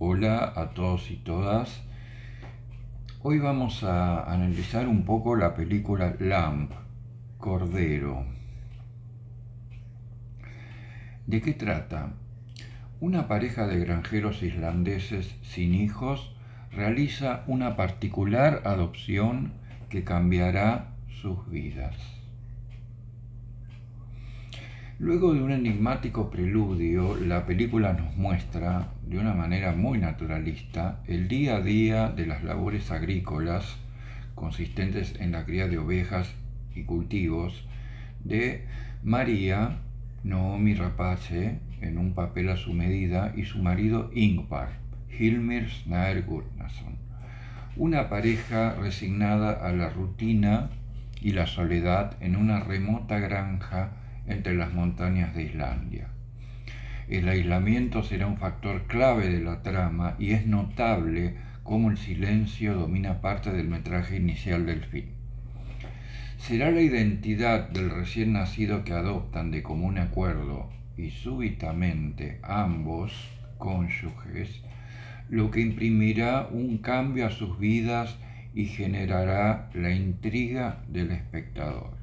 Hola a todos y todas. Hoy vamos a analizar un poco la película Lamp, Cordero. ¿De qué trata? Una pareja de granjeros islandeses sin hijos realiza una particular adopción que cambiará sus vidas. Luego de un enigmático preludio, la película nos muestra, de una manera muy naturalista, el día a día de las labores agrícolas, consistentes en la cría de ovejas y cultivos, de María, Naomi Rapace, en un papel a su medida, y su marido Ingvar, Hilmir Snaer Gurnason, una pareja resignada a la rutina y la soledad en una remota granja entre las montañas de Islandia. El aislamiento será un factor clave de la trama y es notable cómo el silencio domina parte del metraje inicial del film. Será la identidad del recién nacido que adoptan de común acuerdo y súbitamente ambos cónyuges lo que imprimirá un cambio a sus vidas y generará la intriga del espectador.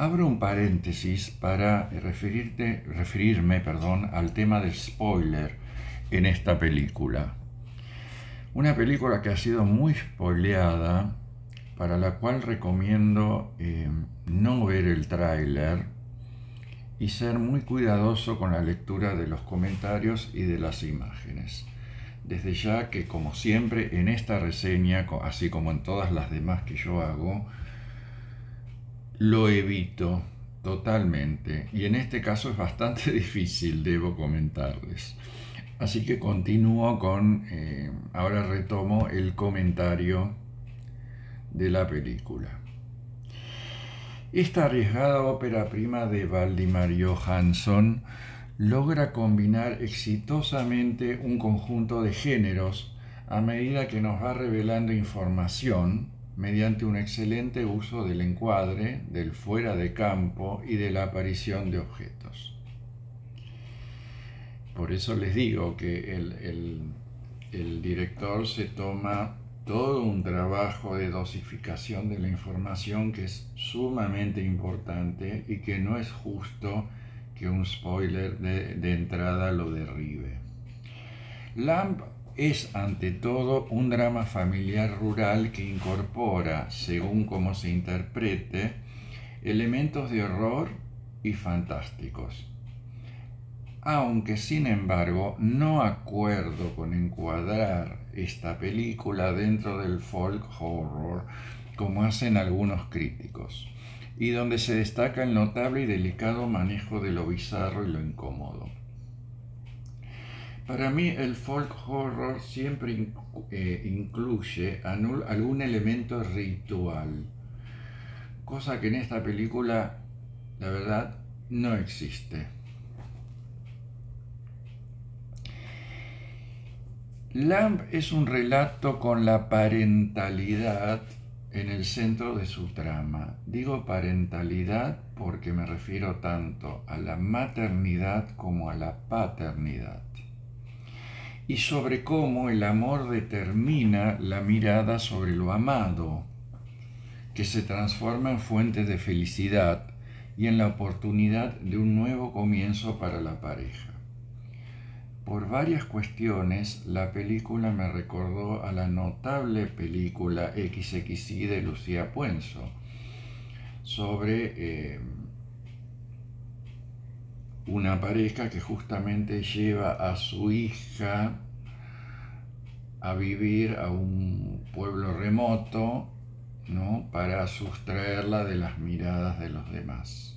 Abro un paréntesis para referirme perdón, al tema del spoiler en esta película. Una película que ha sido muy spoileada, para la cual recomiendo eh, no ver el tráiler y ser muy cuidadoso con la lectura de los comentarios y de las imágenes. Desde ya que, como siempre, en esta reseña, así como en todas las demás que yo hago, lo evito totalmente. Y en este caso es bastante difícil, debo comentarles. Así que continúo con, eh, ahora retomo el comentario de la película. Esta arriesgada ópera prima de Valdimar Johansson logra combinar exitosamente un conjunto de géneros a medida que nos va revelando información mediante un excelente uso del encuadre, del fuera de campo y de la aparición de objetos. Por eso les digo que el, el director se toma todo un trabajo de dosificación de la información que es sumamente importante y que no es justo que un spoiler de, entrada lo derribe. Lamp es ante todo un drama familiar rural que incorpora, según como se interprete, elementos de horror y fantásticos aunque sin embargo no acuerdo con encuadrar esta película dentro del folk horror como hacen algunos críticos, y donde se destaca el notable y delicado manejo de lo bizarro y lo incómodo. Para mí el folk horror siempre eh, incluye algún elemento ritual, cosa que en esta película, la verdad, no existe. Lamb es un relato con la parentalidad en el centro de su trama. Digo parentalidad porque me refiero tanto a la maternidad como a la paternidad. Y sobre cómo el amor determina la mirada sobre lo amado, que se transforma en fuente de felicidad y en la oportunidad de un nuevo comienzo para la pareja. Por varias cuestiones, la película me recordó a la notable película XXI de Lucía Puenzo sobre eh, una pareja que justamente lleva a su hija a vivir a un pueblo remoto ¿no? para sustraerla de las miradas de los demás.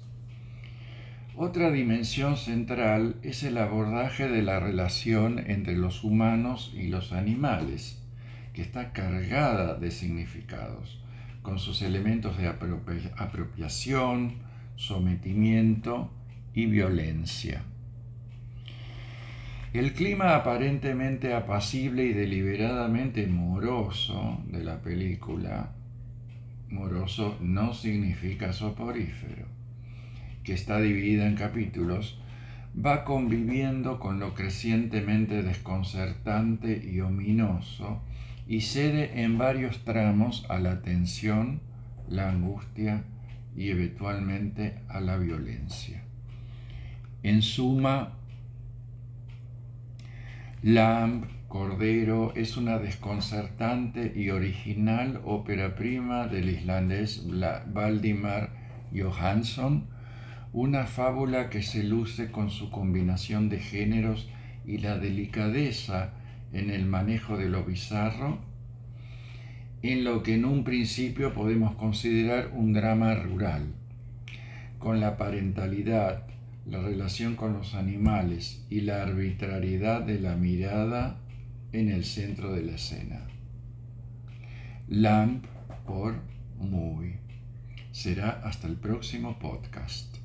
Otra dimensión central es el abordaje de la relación entre los humanos y los animales, que está cargada de significados, con sus elementos de apropiación, sometimiento y violencia. El clima aparentemente apacible y deliberadamente moroso de la película, moroso no significa soporífero que está dividida en capítulos, va conviviendo con lo crecientemente desconcertante y ominoso y cede en varios tramos a la tensión, la angustia y eventualmente a la violencia. En suma, Lamb, Cordero, es una desconcertante y original ópera prima del islandés Valdimar Johansson, una fábula que se luce con su combinación de géneros y la delicadeza en el manejo de lo bizarro, en lo que en un principio podemos considerar un drama rural, con la parentalidad, la relación con los animales y la arbitrariedad de la mirada en el centro de la escena. Lamp por Movie. Será hasta el próximo podcast.